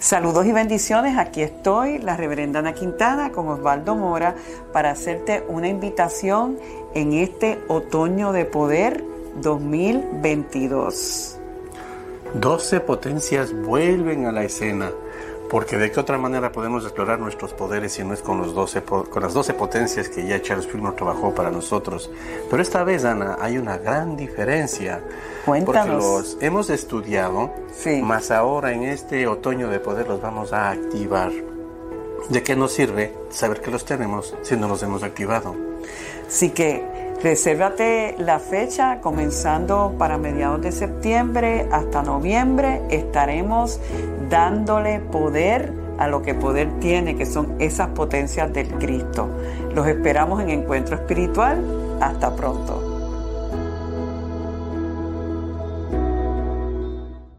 Saludos y bendiciones, aquí estoy, la reverenda Ana Quintana con Osvaldo Mora para hacerte una invitación en este otoño de poder 2022. 12 potencias vuelven a la escena porque de qué otra manera podemos explorar nuestros poderes si no es con, los 12, con las 12 potencias que ya Charles Fillmore trabajó para nosotros. Pero esta vez, Ana, hay una gran diferencia. Cuéntanos. Porque los hemos estudiado, Sí. más ahora en este otoño de poder los vamos a activar. ¿De qué nos sirve saber que los tenemos si no los hemos activado? Así que resérvate la fecha comenzando para mediados de septiembre hasta noviembre. Estaremos dándole poder a lo que poder tiene, que son esas potencias del Cristo. Los esperamos en Encuentro Espiritual. Hasta pronto.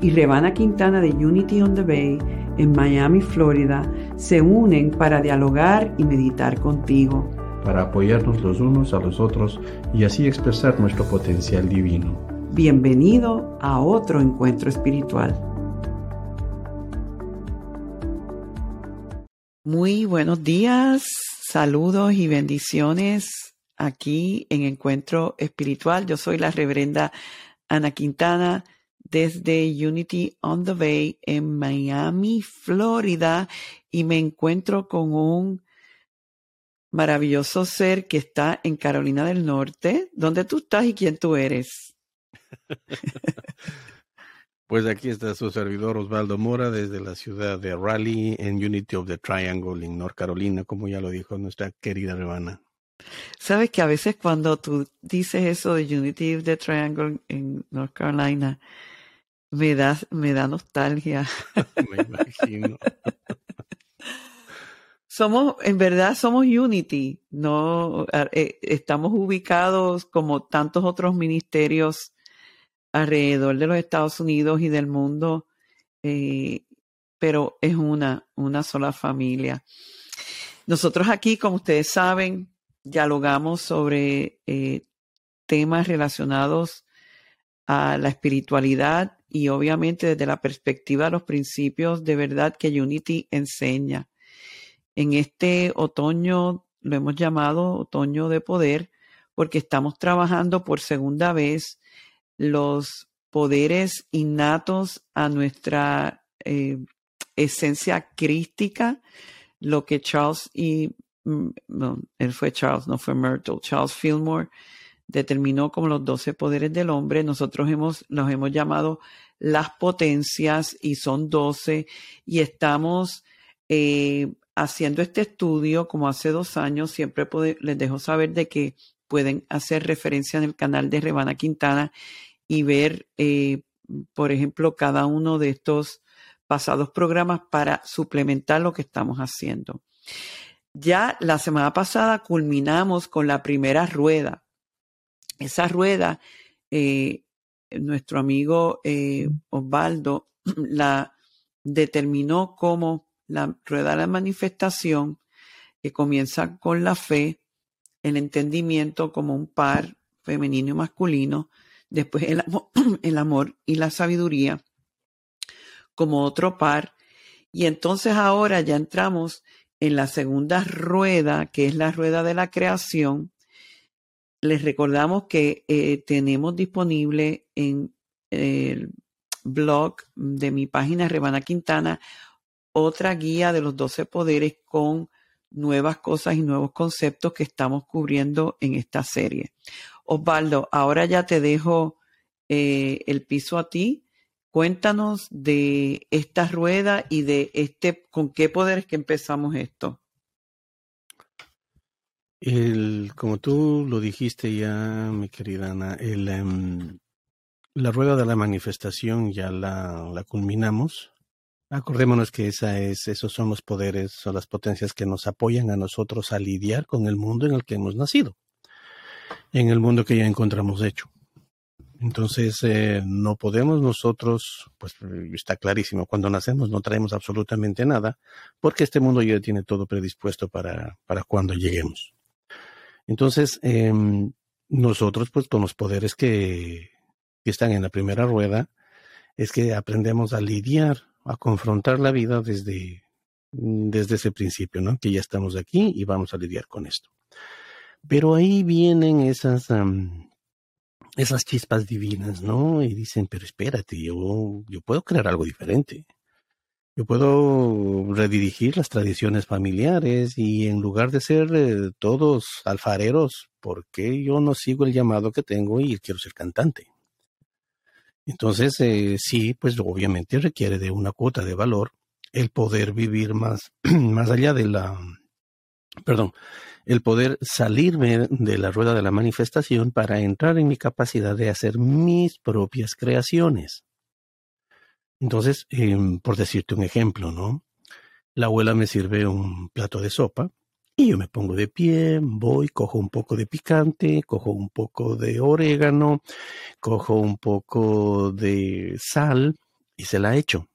y Rebana Quintana de Unity on the Bay en Miami, Florida, se unen para dialogar y meditar contigo. para apoyarnos los unos a los otros y así expresar nuestro potencial divino. Bienvenido a otro encuentro espiritual. Muy buenos días, saludos y bendiciones aquí en Encuentro Espiritual. Yo soy la reverenda Ana Quintana desde Unity on the Bay en Miami, Florida, y me encuentro con un maravilloso ser que está en Carolina del Norte. ¿Dónde tú estás y quién tú eres? Pues aquí está su servidor Osvaldo Mora desde la ciudad de Raleigh en Unity of the Triangle en North Carolina, como ya lo dijo nuestra querida Rebana. Sabes que a veces cuando tú dices eso de Unity of the Triangle en North Carolina, me da, me da nostalgia. Me imagino. Somos, en verdad, somos Unity, no eh, estamos ubicados como tantos otros ministerios alrededor de los Estados Unidos y del mundo, eh, pero es una, una sola familia. Nosotros aquí, como ustedes saben, dialogamos sobre eh, temas relacionados a la espiritualidad y obviamente desde la perspectiva de los principios de verdad que Unity enseña. En este otoño lo hemos llamado otoño de poder porque estamos trabajando por segunda vez los poderes innatos a nuestra eh, esencia crística, lo que Charles y no, él fue Charles, no fue Myrtle, Charles Fillmore determinó como los doce poderes del hombre. Nosotros hemos, los hemos llamado las potencias y son doce y estamos eh, haciendo este estudio como hace dos años. Siempre les dejo saber de que pueden hacer referencia en el canal de Rebana Quintana y ver, eh, por ejemplo, cada uno de estos pasados programas para suplementar lo que estamos haciendo. Ya la semana pasada culminamos con la primera rueda. Esa rueda, eh, nuestro amigo eh, Osvaldo la determinó como la rueda de la manifestación, que comienza con la fe, el entendimiento como un par femenino y masculino, después el amor, el amor y la sabiduría como otro par, y entonces ahora ya entramos en la segunda rueda, que es la rueda de la creación, les recordamos que eh, tenemos disponible en el blog de mi página Rebana Quintana otra guía de los 12 poderes con nuevas cosas y nuevos conceptos que estamos cubriendo en esta serie. Osvaldo, ahora ya te dejo eh, el piso a ti. Cuéntanos de esta rueda y de este, con qué poderes que empezamos esto. El, como tú lo dijiste ya, mi querida Ana, el, um, la rueda de la manifestación ya la, la, culminamos. Acordémonos que esa es, esos son los poderes, son las potencias que nos apoyan a nosotros a lidiar con el mundo en el que hemos nacido. en el mundo que ya encontramos hecho. Entonces, eh, no podemos nosotros, pues está clarísimo, cuando nacemos no traemos absolutamente nada, porque este mundo ya tiene todo predispuesto para cuando lleguemos. Entonces, em, nosotros, pues con los poderes que, están en la primera rueda, es que aprendemos a lidiar, a confrontar la vida desde, desde ese principio, ¿no? Que ya estamos aquí y vamos a lidiar con esto. Pero ahí vienen esas, esas chispas divinas, ¿no? Y dicen, pero espérate, yo, yo puedo crear algo diferente. Yo puedo redirigir las tradiciones familiares y en lugar de ser eh, todos alfareros, ¿por qué yo no sigo el llamado que tengo y quiero ser cantante? Entonces, eh, sí, pues obviamente requiere de una cuota de valor el poder vivir más, más allá de la, perdón, el poder salirme de la rueda de la manifestación para entrar en mi capacidad de hacer mis propias creaciones. Entonces, em, por decirte un ejemplo, ¿no? La abuela me sirve un plato de sopa y yo me pongo de pie, voy, cojo un poco de picante, cojo un poco de orégano, cojo un poco de sal y se la echo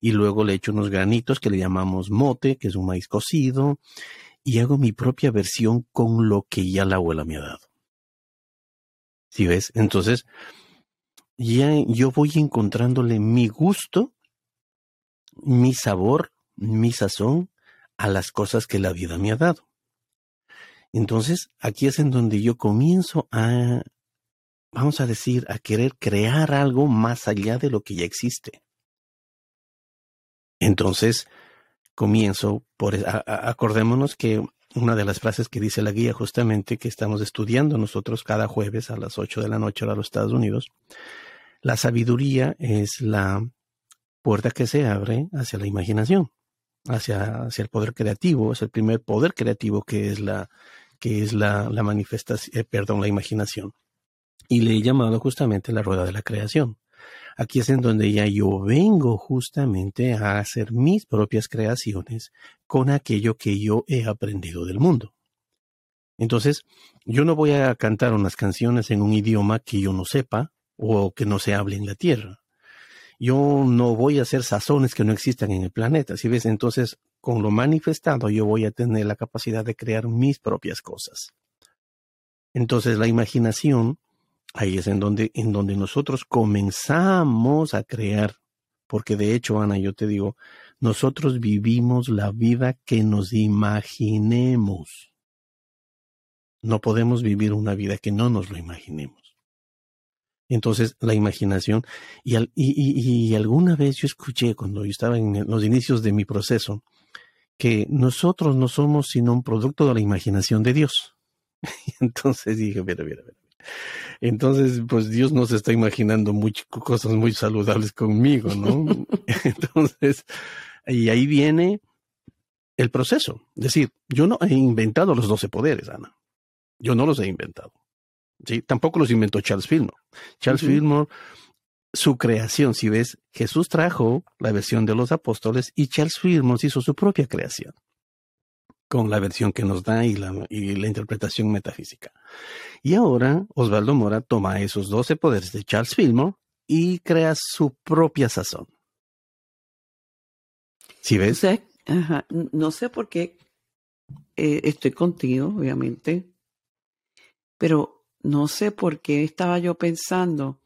y luego le echo unos granitos que le llamamos mote, que es un maíz cocido, y hago mi propia versión con lo que ya la abuela me ha dado. ¿Sí ves? Entonces, ya yo voy encontrándole mi gusto, mi sabor, mi sazón a las cosas que la vida me ha dado. Entonces, aquí es en donde yo comienzo a, vamos a decir, a querer crear algo más allá de lo que ya existe. Entonces, comienzo por, acordémonos que una de las frases que dice la guía justamente que estamos estudiando nosotros cada jueves a las 8 de la noche a los Estados Unidos, la sabiduría es la puerta que se abre hacia la imaginación, hacia, hacia el poder creativo, es el primer poder creativo que es la, que es la, la manifestación, eh, perdón, la imaginación. Y le he llamado justamente la rueda de la creación. Aquí es en donde ya yo vengo justamente a hacer mis propias creaciones con aquello que yo he aprendido del mundo. Entonces, yo no voy a cantar unas canciones en un idioma que yo no sepa o que no se hable en la tierra. Yo no voy a hacer sazones que no existan en el planeta. Si ves, entonces, con lo manifestado, yo voy a tener la capacidad de crear mis propias cosas. Entonces, la imaginación Ahí es en donde, en donde nosotros comenzamos a crear, porque de hecho, Ana, yo te digo, nosotros vivimos la vida que nos imaginemos. No podemos vivir una vida que no nos lo imaginemos. Entonces, la imaginación, y, y, alguna vez yo escuché cuando yo estaba en los inicios de mi proceso, que nosotros no somos sino un producto de la imaginación de Dios. entonces dije, mira, mira, mira. Entonces, pues Dios no se está imaginando cosas muy saludables conmigo, ¿no? Entonces, y ahí viene el proceso. Es decir, yo no he inventado los doce poderes, Ana. Yo no los he inventado. ¿Sí? Tampoco los inventó Charles Fillmore. Charles Fillmore, su creación, si ves, Jesús trajo la versión de los apóstoles y Charles Fillmore hizo su propia creación con la versión que nos da y la, y la interpretación metafísica. Y ahora Osvaldo Mora toma esos doce poderes de Charles Fillmore y crea su propia sazón. ¿Sí ves? No sé por qué eh, estoy contigo, obviamente, pero no sé por qué estaba yo pensando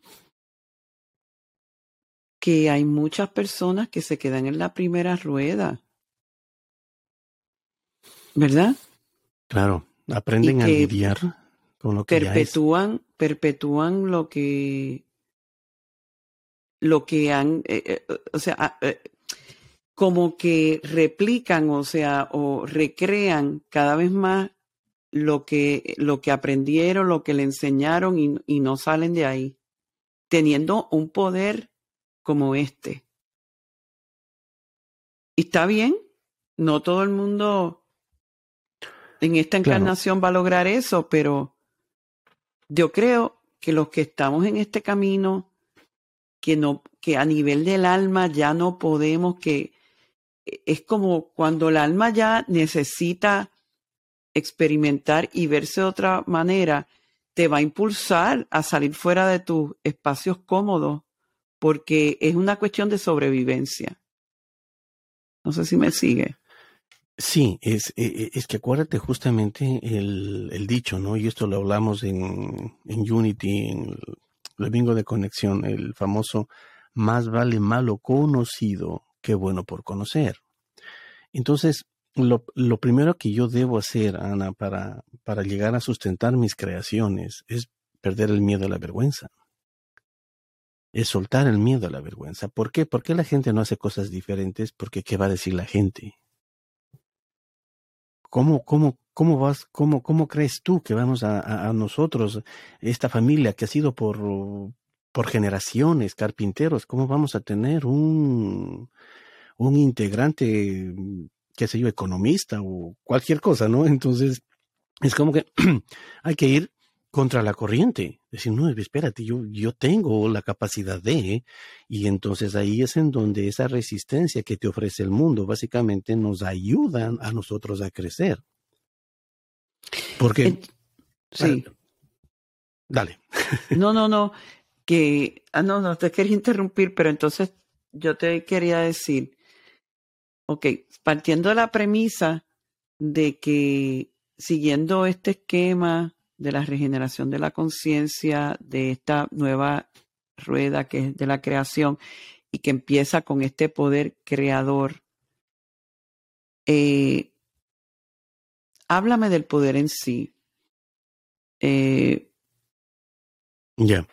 que hay muchas personas que se quedan en la primera rueda ¿verdad? Claro, aprenden a lidiar con lo que perpetúan, perpetúan lo que lo que han, eh, eh, o sea, ah, eh, como que replican, o sea, o recrean cada vez más lo que, lo que aprendieron, lo que le enseñaron y, y no salen de ahí, teniendo un poder como este. Y está bien, no todo el mundo en esta encarnación va a lograr eso, pero yo creo que los que estamos en este camino, que no, que a nivel del alma ya no podemos, que es como cuando el alma ya necesita experimentar y verse de otra manera, te va a impulsar a salir fuera de tus espacios cómodos porque es una cuestión de sobrevivencia. No sé si me sigue. Sí, es, e, e, es que acuérdate justamente el, el dicho, ¿no? Y esto lo hablamos en, en Unity, en el domingo de conexión, el famoso más vale malo conocido que bueno por conocer. Entonces, lo, primero que yo debo hacer, Ana, para, para llegar a sustentar mis creaciones es perder el miedo a la vergüenza es soltar el miedo a la vergüenza. ¿Por qué? ¿Por qué la gente no hace cosas diferentes? Porque ¿qué va a decir la gente? ¿Cómo, cómo, cómo vas, cómo, cómo crees tú que vamos a, a, nosotros, esta familia que ha sido por, por generaciones, carpinteros, cómo vamos a tener un, un integrante, qué sé yo, economista o cualquier cosa, ¿no? Entonces, es como que hay que ir contra la corriente. Decir, no, espérate, yo, yo tengo la capacidad de, y entonces ahí es en donde esa resistencia que te ofrece el mundo básicamente nos ayudan a nosotros a crecer. Porque... sí. dale. No, no, no, que, ah, no, no, te quería interrumpir, pero entonces yo te quería decir, ok, partiendo de la premisa de que siguiendo este esquema de la regeneración de la conciencia, de esta nueva rueda que es de la creación y que empieza con este poder creador. Eh, háblame del poder en sí. Eh, ya.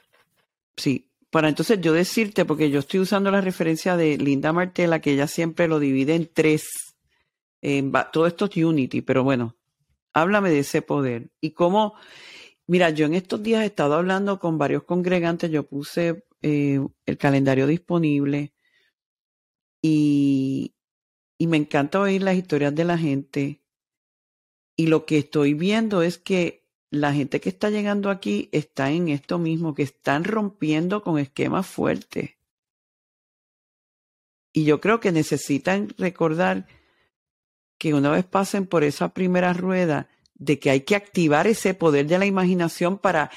Sí, para entonces yo decirte, porque yo estoy usando la referencia de Linda Martela, que ella siempre lo divide en tres. todo esto es Unity, pero bueno, Háblame de ese poder y cómo, mira, yo en estos días he estado hablando con varios congregantes, yo puse eh, el calendario disponible y, y me encanta oír las historias de la gente y lo que estoy viendo es que la gente que está llegando aquí está en esto mismo, que están rompiendo con esquemas fuertes. Y yo creo que necesitan recordar que una vez pasen por esa primera rueda, de que hay que activar ese poder de la imaginación para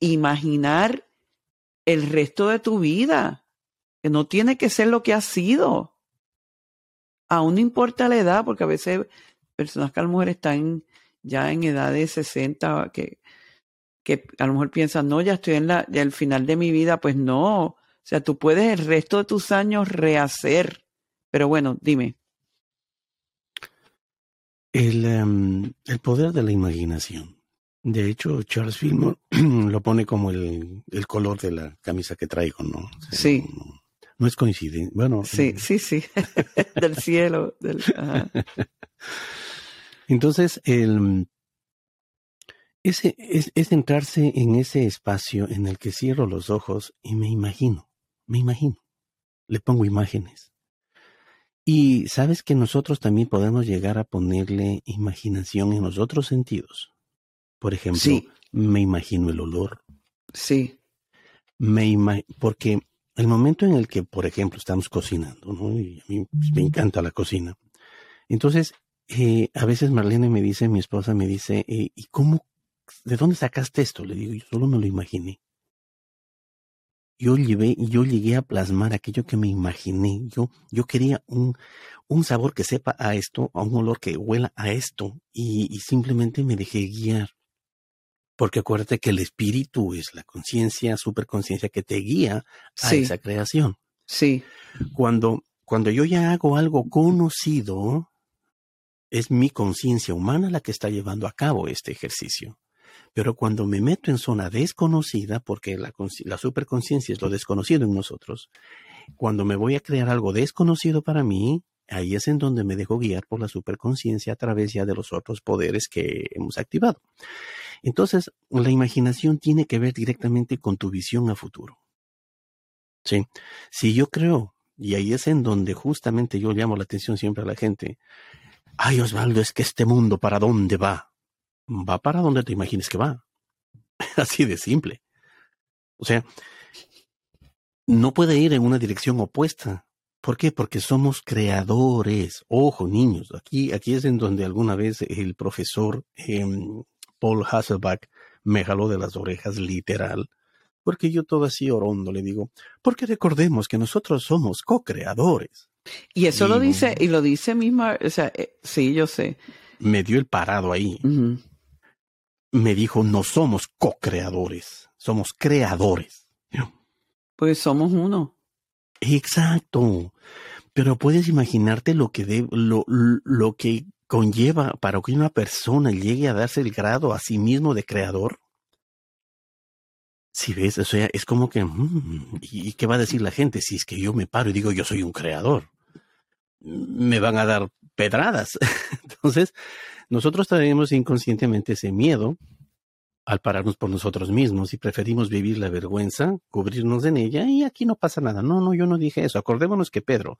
imaginar el resto de tu vida, que no tiene que ser lo que ha sido. Aún no importa la edad, porque a veces personas que a lo mejor están ya en edad de 60, que, que a lo mejor piensan, no, ya estoy en la, ya el final de mi vida, pues no. O sea, tú puedes el resto de tus años rehacer. Pero bueno, dime. El, um, el, poder de la imaginación. De hecho, Charles Fillmore lo pone como el, el, color de la camisa que traigo, ¿no? sí. No, no, es coincidente. Bueno. Sí, sí, sí. del cielo. Del, Entonces, el, ese, es, es entrarse en ese espacio en el que cierro los ojos y me imagino, me imagino. Le pongo imágenes. Y sabes que nosotros también podemos llegar a ponerle imaginación en los otros sentidos. Por ejemplo, sí. me imagino el olor. Sí. Me ima porque el momento en el que, por ejemplo, estamos cocinando, ¿no? Y a mí pues, me encanta la cocina. Entonces, eh, a veces Marlene me dice, mi esposa me dice, eh, ¿y cómo, de dónde sacaste esto? Le digo, yo solo me lo imaginé yo llevé, yo llegué a plasmar aquello que me imaginé. Yo, yo quería un, un sabor que sepa a esto, a un olor que huela a esto, y, y simplemente me dejé guiar. Porque acuérdate que el espíritu es la conciencia, superconciencia que te guía a Sí. esa creación. Sí. Cuando, cuando yo ya hago algo conocido, es mi conciencia humana la que está llevando a cabo este ejercicio. Pero cuando me meto en zona desconocida, porque la, superconciencia es lo desconocido en nosotros, cuando me voy a crear algo desconocido para mí, ahí es en donde me dejo guiar por la superconciencia a través ya de los otros poderes que hemos activado. Entonces, la imaginación tiene que ver directamente con tu visión a futuro. Sí. Si yo creo, y ahí es en donde justamente yo llamo la atención siempre a la gente, ay Osvaldo, es que este mundo, ¿para dónde va? va para donde te imagines que va. Así de simple. O sea, no puede ir en una dirección opuesta. ¿Por qué? Porque somos creadores. Ojo, niños. Aquí, aquí es en donde alguna vez el profesor eh, Paul Hasselbach me jaló de las orejas literal, porque yo todo así orondo le digo, porque recordemos que nosotros somos co-creadores. Y eso lo dice, y lo dice misma, o sea, eh, sí, yo sé. Me dio el parado ahí. Me dijo, no somos co-creadores, somos creadores. Pues somos uno. Exacto. Pero puedes imaginarte lo que, lo, lo que conlleva para que una persona llegue a darse el grado a sí mismo de creador. Si ves, o sea, es como que, mm, ¿y qué va a decir la gente si es que yo me paro y digo yo soy un creador? Me van a dar pedradas. Entonces, nosotros tenemos inconscientemente ese miedo al pararnos por nosotros mismos y preferimos vivir la vergüenza, cubrirnos en ella y aquí no pasa nada. No, no, yo no dije eso. Acordémonos que Pedro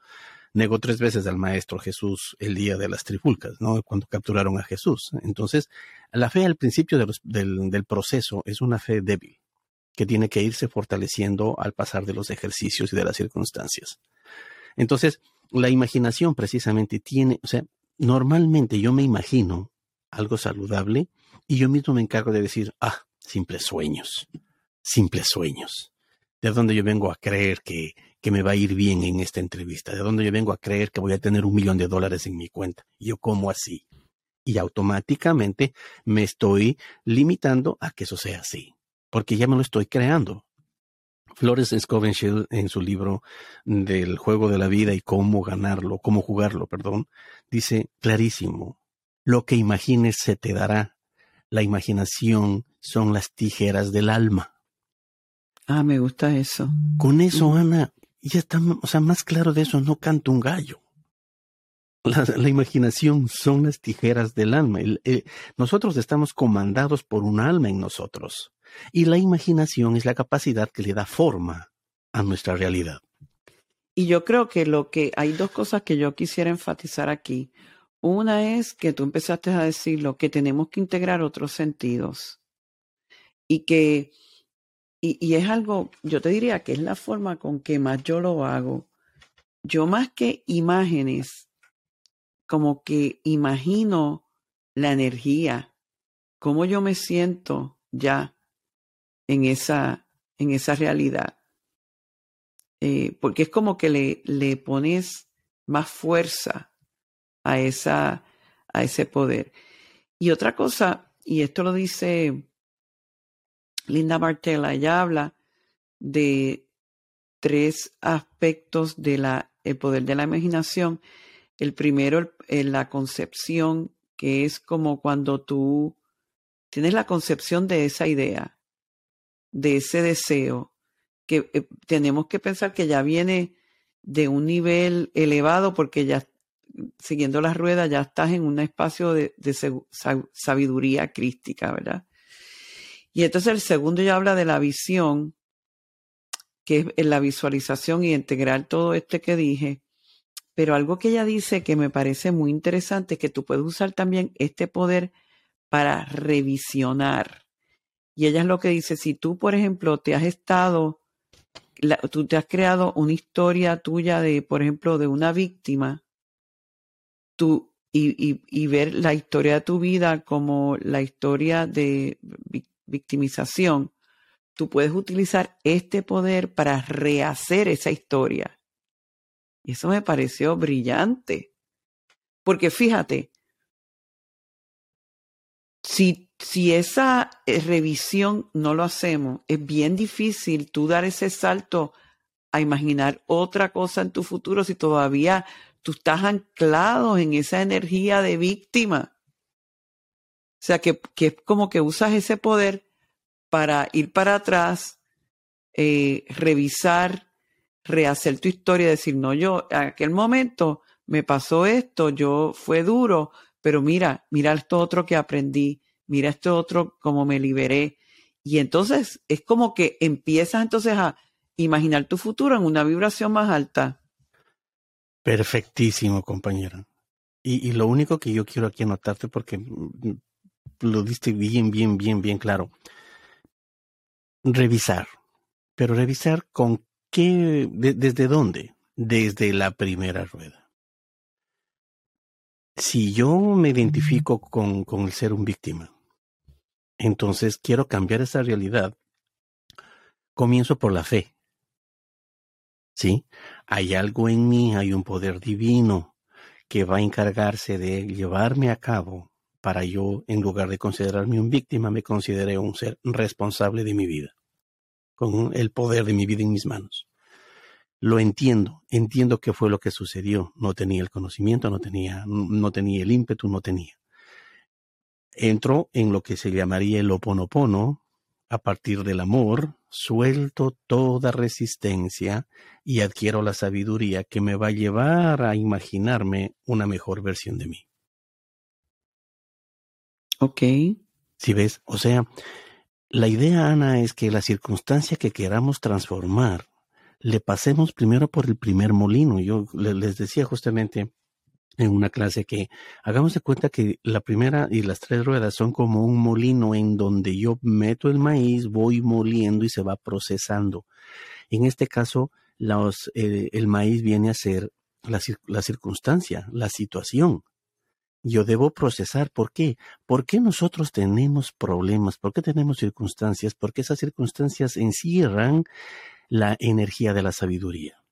negó tres veces al Maestro Jesús el día de las trifulcas, ¿no? Cuando capturaron a Jesús. Entonces, la fe al principio del, proceso es una fe débil que tiene que irse fortaleciendo al pasar de los ejercicios y de las circunstancias. Entonces, la imaginación precisamente tiene, o sea, normalmente yo me imagino algo saludable y yo mismo me encargo de decir, ah, simples sueños, simples sueños. De dónde yo vengo a creer que, que me va a ir bien en esta entrevista, de dónde yo vengo a creer que voy a tener un millón de dólares en mi cuenta. Yo como así. Y automáticamente me estoy limitando a que eso sea así, porque ya me lo estoy creando. Flores Scovenshell en su libro del juego de la vida y cómo ganarlo, cómo jugarlo, perdón, dice clarísimo, lo que imagines se te dará la imaginación son las tijeras del alma. Ah, me gusta eso. Con eso, Ana, ya está, o sea, más claro de eso, no canto un gallo. La, imaginación son las tijeras del alma. nosotros estamos comandados por un alma en nosotros. Y la imaginación es la capacidad que le da forma a nuestra realidad. Y yo creo que lo que hay dos cosas que yo quisiera enfatizar aquí. Una es que tú empezaste a decirlo, que tenemos que integrar otros sentidos y que, y, y, es algo, yo te diría que es la forma con que más yo lo hago. Yo más que imágenes, como que imagino la energía, cómo yo me siento ya en esa, en esa realidad. Eh, porque es como que le, le pones más fuerza a, esa, a ese poder. Y otra cosa, y esto lo dice Linda Martella, ella habla de tres aspectos del el poder de la imaginación. El primero, la concepción, que es como cuando tú tienes la concepción de esa idea, de ese deseo, que eh, tenemos que pensar que ya viene de un nivel elevado porque ya siguiendo las ruedas, ya estás en un espacio de, sabiduría crística, ¿verdad? Y entonces el segundo ya habla de la visión, que es la visualización y integrar todo este que dije. Pero algo que ella dice que me parece muy interesante es que tú puedes usar también este poder para revisionar. Y ella es lo que dice, si tú, por ejemplo, te has estado, tú te has creado una historia tuya de, por ejemplo, de una víctima, tú, y, y, ver la historia de tu vida como la historia de victimización, tú puedes utilizar este poder para rehacer esa historia. Y eso me pareció brillante. Porque fíjate, si, si esa eh, revisión no lo hacemos, es bien difícil tú dar ese salto a imaginar otra cosa en tu futuro si todavía tú estás anclado en esa energía de víctima. O sea, que, que es como que usas ese poder para ir para atrás, eh, revisar, rehacer tu historia, decir, no, yo, en aquel momento me pasó esto, yo fue duro, pero mira, mira esto otro que aprendí, mira esto otro como me liberé. Y entonces es como que empiezas entonces a imaginar tu futuro en una vibración más alta. Perfectísimo, compañera. Y, lo único que yo quiero aquí anotarte, porque lo diste bien, bien, bien, bien claro. Revisar. Pero revisar con qué, desde dónde? Desde la primera rueda. Si yo me identifico con, con el ser un víctima, Entonces quiero cambiar esa realidad. Comienzo por la fe. ¿Sí? Hay algo en mí, hay un poder divino que va a encargarse de llevarme a cabo para yo, en lugar de considerarme un víctima, me considere un ser responsable de mi vida, con el poder de mi vida en mis manos. Lo entiendo, entiendo qué fue lo que sucedió. No tenía el conocimiento, no tenía, no tenía el ímpetu, no tenía. Entro en lo que se llamaría el oponopono, a partir del amor, suelto toda resistencia y adquiero la sabiduría que me va a llevar a imaginarme una mejor versión de mí. Ok. Si ves, o sea, la idea, Ana, es que la circunstancia que queramos transformar, le pasemos primero por el primer molino. Yo les decía justamente en una clase que hagamos de cuenta que la primera y las tres ruedas son como un molino en donde yo meto el maíz, voy moliendo y se va procesando. En este caso, eh, el maíz viene a ser la, la circunstancia, la situación. Yo debo procesar. ¿Por qué? ¿Por qué nosotros tenemos problemas? ¿Por qué tenemos circunstancias? Porque esas circunstancias encierran la energía de la sabiduría.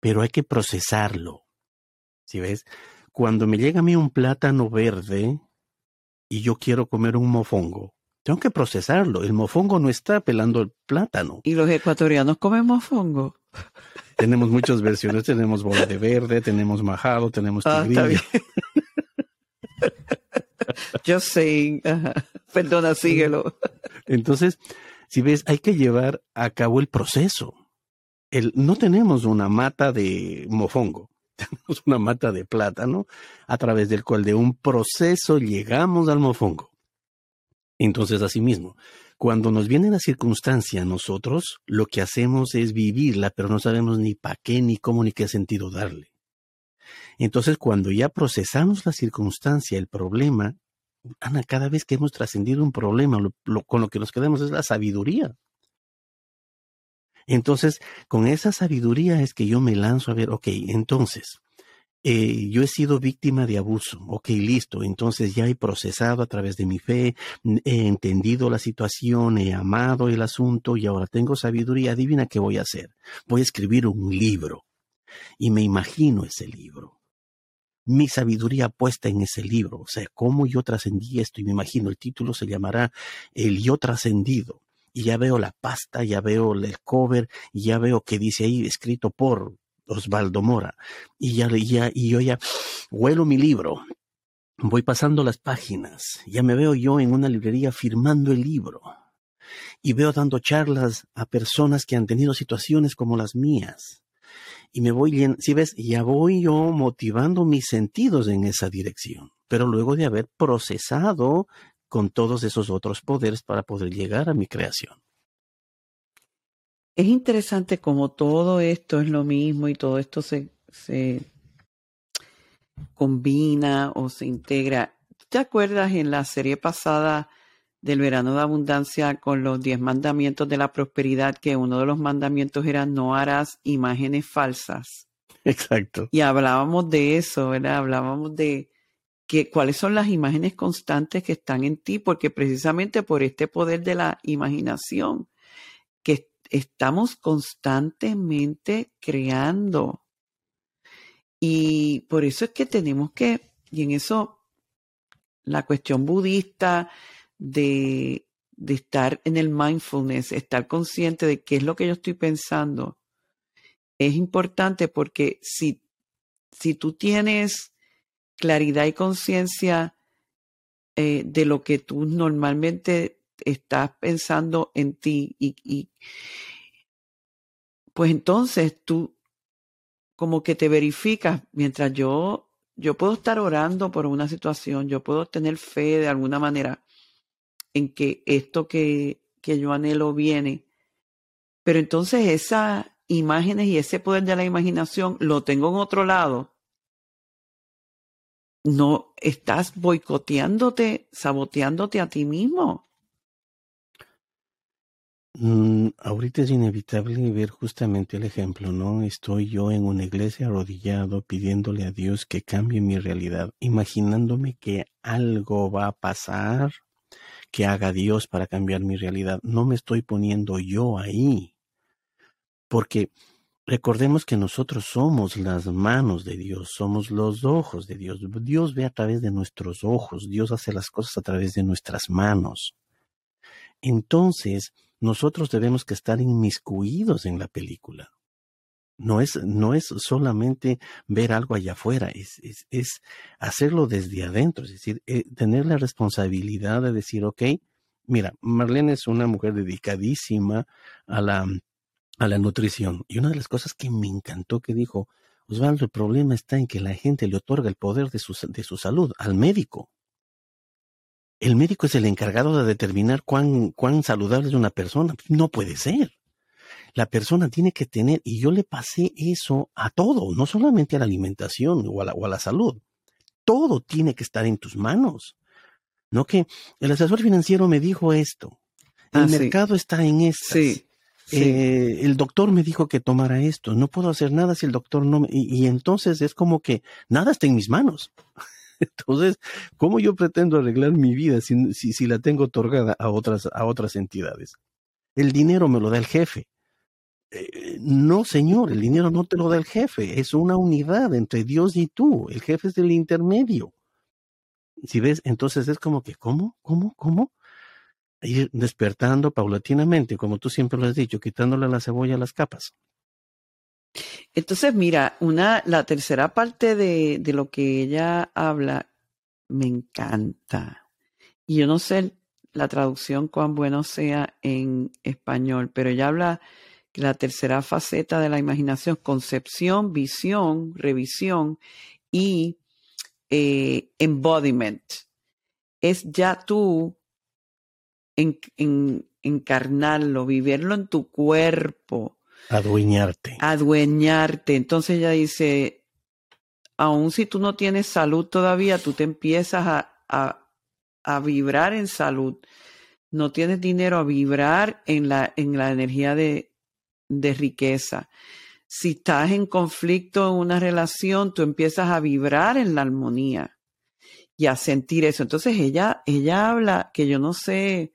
Pero hay que procesarlo. ¿Sí ves? Cuando me llega a mí un plátano verde y yo quiero comer un mofongo, tengo que procesarlo. El mofongo no está pelando el plátano. ¿Y los ecuatorianos comen mofongo? Tenemos muchas versiones. tenemos bola de verde, tenemos majado, tenemos ah, tigrillo. Yo sé. Perdona, síguelo. Entonces, si ves, hay que llevar a cabo el proceso. El, no tenemos una mata de mofongo una mata de plátano a través del cual de un proceso llegamos al mofongo. Entonces, asimismo, cuando nos viene la circunstancia, nosotros lo que hacemos es vivirla, pero no sabemos ni para qué, ni cómo, ni qué sentido darle. Entonces, cuando ya procesamos la circunstancia, el problema, Ana, cada vez que hemos trascendido un problema, con lo que nos quedamos es la sabiduría. Entonces, con esa sabiduría es que yo me lanzo a ver, ok, entonces, eh, yo he sido víctima de abuso, ok, listo, entonces ya he procesado a través de mi fe, he entendido la situación, he amado el asunto y ahora tengo sabiduría, adivina qué voy a hacer. Voy a escribir un libro y me imagino ese libro. Mi sabiduría puesta en ese libro, o sea, cómo yo trascendí esto y me imagino el título se llamará El yo trascendido y ya veo la pasta, ya veo el cover, y ya veo que dice ahí escrito por Osvaldo Mora. Y ya, ya, y yo ya huelo mi libro. Voy pasando las páginas. Ya me veo yo en una librería firmando el libro. Y veo dando charlas a personas que han tenido situaciones como las mías. Y me voy, si ves, ya voy yo motivando mis sentidos en esa dirección. Pero luego de haber procesado con todos esos otros poderes para poder llegar a mi creación. Es interesante como todo esto es lo mismo y todo esto se, se combina o se integra. ¿Te acuerdas en la serie pasada del verano de abundancia con los diez mandamientos de la prosperidad que uno de los mandamientos era no harás imágenes falsas? Exacto. Y hablábamos de eso, ¿verdad? Hablábamos de cuáles son las imágenes constantes que están en ti, porque precisamente por este poder de la imaginación que estamos constantemente creando. Y por eso es que tenemos que, y en eso la cuestión budista de, de estar en el mindfulness, estar consciente de qué es lo que yo estoy pensando, es importante porque si, si tú tienes claridad y conciencia eh, de lo que tú normalmente estás pensando en ti y, pues entonces tú como que te verificas mientras yo yo puedo estar orando por una situación, yo puedo tener fe de alguna manera en que esto que, que yo anhelo viene, pero entonces esas imágenes y ese poder de la imaginación lo tengo en otro lado no estás boicoteándote, saboteándote a ti mismo. Mm, ahorita es inevitable ver justamente el ejemplo, ¿no? Estoy yo en una iglesia arrodillado pidiéndole a Dios que cambie mi realidad, imaginándome que algo va a pasar, que haga Dios para cambiar mi realidad. No me estoy poniendo yo ahí. Porque recordemos que nosotros somos las manos de Dios, somos los ojos de Dios. Dios ve a través de nuestros ojos, Dios hace las cosas a través de nuestras manos. Entonces, nosotros debemos que estar inmiscuidos en la película. No es, no es solamente ver algo allá afuera, es, es, hacerlo desde adentro, es decir, eh, tener la responsabilidad de decir, ok, mira, Marlene es una mujer dedicadísima a la, a la nutrición. Y una de las cosas que me encantó que dijo, Osvaldo, el problema está en que la gente le otorga el poder de su, de su salud al médico. El médico es el encargado de determinar cuán, cuán saludable es una persona. No puede ser la persona tiene que tener, y yo le pasé eso a todo, no solamente a la alimentación o a la, o a la salud. Todo tiene que estar en tus manos. No que el asesor financiero me dijo esto. El ah, mercado está en esto. Sí, eh, el doctor me dijo que tomara esto. No puedo hacer nada si el doctor no me... Y, entonces es como que nada está en mis manos. Entonces, ¿cómo yo pretendo arreglar mi vida si, si, si, la tengo otorgada a otras, a otras entidades? El dinero me lo da el jefe. Eh, no, señor, el dinero no te lo da el jefe, es una unidad entre Dios y tú, el jefe es el intermedio. Si ves, entonces es como que, ¿cómo? ¿Cómo? ¿Cómo? Ir despertando paulatinamente, como tú siempre lo has dicho, quitándole la cebolla a las capas. Entonces, mira, una, la tercera parte de, de lo que ella habla me encanta. Y yo no sé la traducción cuán bueno sea en español, pero ella habla la tercera faceta de la imaginación, concepción, visión, revisión y eh, embodiment. Es ya tú en, encarnarlo, vivirlo en tu cuerpo. Adueñarte. Adueñarte. Entonces ella dice, aun si tú no tienes salud todavía, tú te empiezas a, a, a vibrar en salud. No tienes dinero a vibrar en la, en la energía de, de riqueza. Si estás en conflicto en una relación, tú empiezas a vibrar en la armonía y a sentir eso. Entonces ella, ella habla que yo no sé,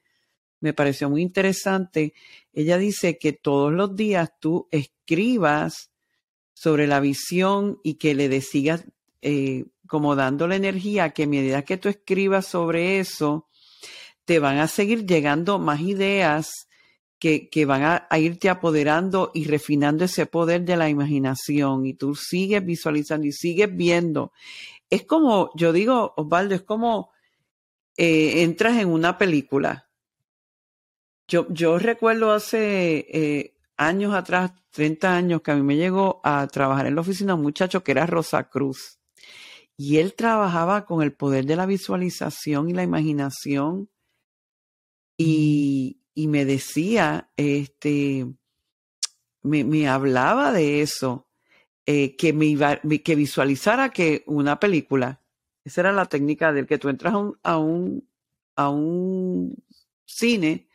me pareció muy interesante. Ella dice que todos los días tú escribas sobre la visión y que le sigas eh, como dando la energía, que a medida que tú escribas sobre eso, te van a seguir llegando más ideas que, que van a, irte apoderando y refinando ese poder de la imaginación y tú sigues visualizando y sigues viendo. Es como, yo digo, Osvaldo, es como eh, entras en una película. Yo, recuerdo hace eh, años atrás, 30 años, que a mí me llegó a trabajar en la oficina un muchacho que era Rosa Cruz. Y él trabajaba con el poder de la visualización y la imaginación. Y, y me decía, este, me, hablaba de eso, eh, que, me iba, que visualizara que una película, esa era la técnica del que tú entras a un, a un cine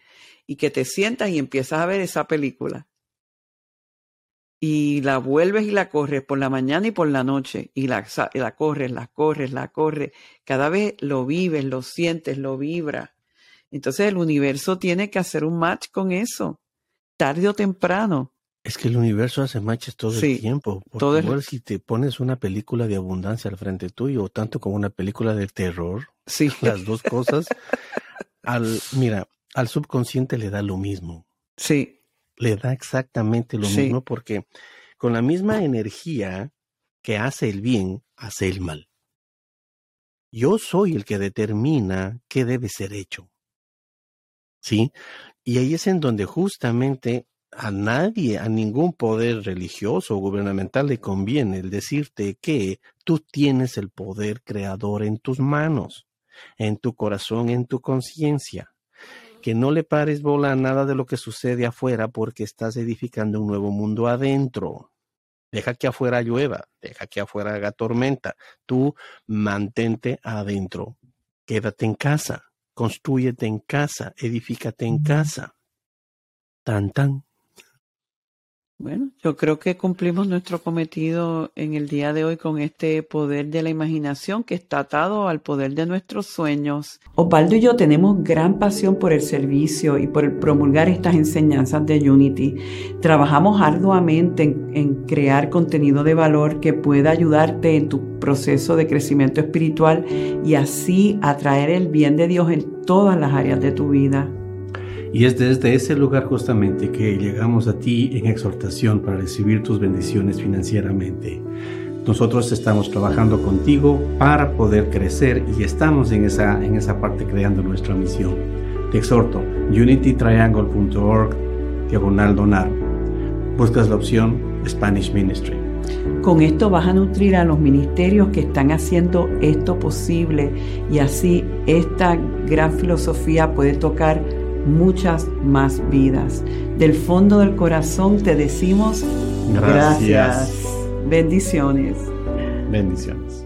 y que te sientas y empiezas a ver esa película. Y la vuelves y la corres por la mañana y por la noche. Y la, la corres, la corres, la corres. Cada vez lo vives, lo sientes, lo vibras. Entonces el universo tiene que hacer un match con eso, tarde o temprano. Es que el universo hace matches todo el tiempo. Todo igual si te pones una película de abundancia al frente tuyo, tanto como una película de terror, sí. las dos cosas, al, mira, al subconsciente le da lo mismo. Sí. Le da exactamente lo mismo porque con la misma energía que hace el bien, hace el mal. Yo soy el que determina qué debe ser hecho. ¿sí? Y ahí es en donde justamente a nadie, a ningún poder religioso o gubernamental le conviene el decirte que tú tienes el poder creador en tus manos, en tu corazón, en tu conciencia. Que no le pares bola a nada de lo que sucede afuera porque estás edificando un nuevo mundo adentro. Deja que afuera llueva, deja que afuera haga tormenta. Tú mantente adentro. Quédate en casa Construyete en casa, edifícate en casa. Tan tan. Bueno, yo creo que cumplimos nuestro cometido en el día de hoy con este poder de la imaginación que está atado al poder de nuestros sueños. Opaldo y yo tenemos gran pasión por el servicio y por promulgar estas enseñanzas de Unity. Trabajamos arduamente en, en crear contenido de valor que pueda ayudarte en tu proceso de crecimiento espiritual y así atraer el bien de Dios en todas las áreas de tu vida. Y es desde ese lugar justamente que llegamos a ti en exhortación para recibir tus bendiciones financieramente. Nosotros estamos trabajando contigo para poder crecer y estamos en esa, en esa parte creando nuestra misión. Te exhorto, unitytriangle.org, diagonal donar. Buscas la opción Spanish Ministry. Con esto vas a nutrir a los ministerios que están haciendo esto posible y así esta gran filosofía puede tocar muchas más vidas. Del fondo del corazón te decimos gracias. gracias. Bendiciones. Bendiciones.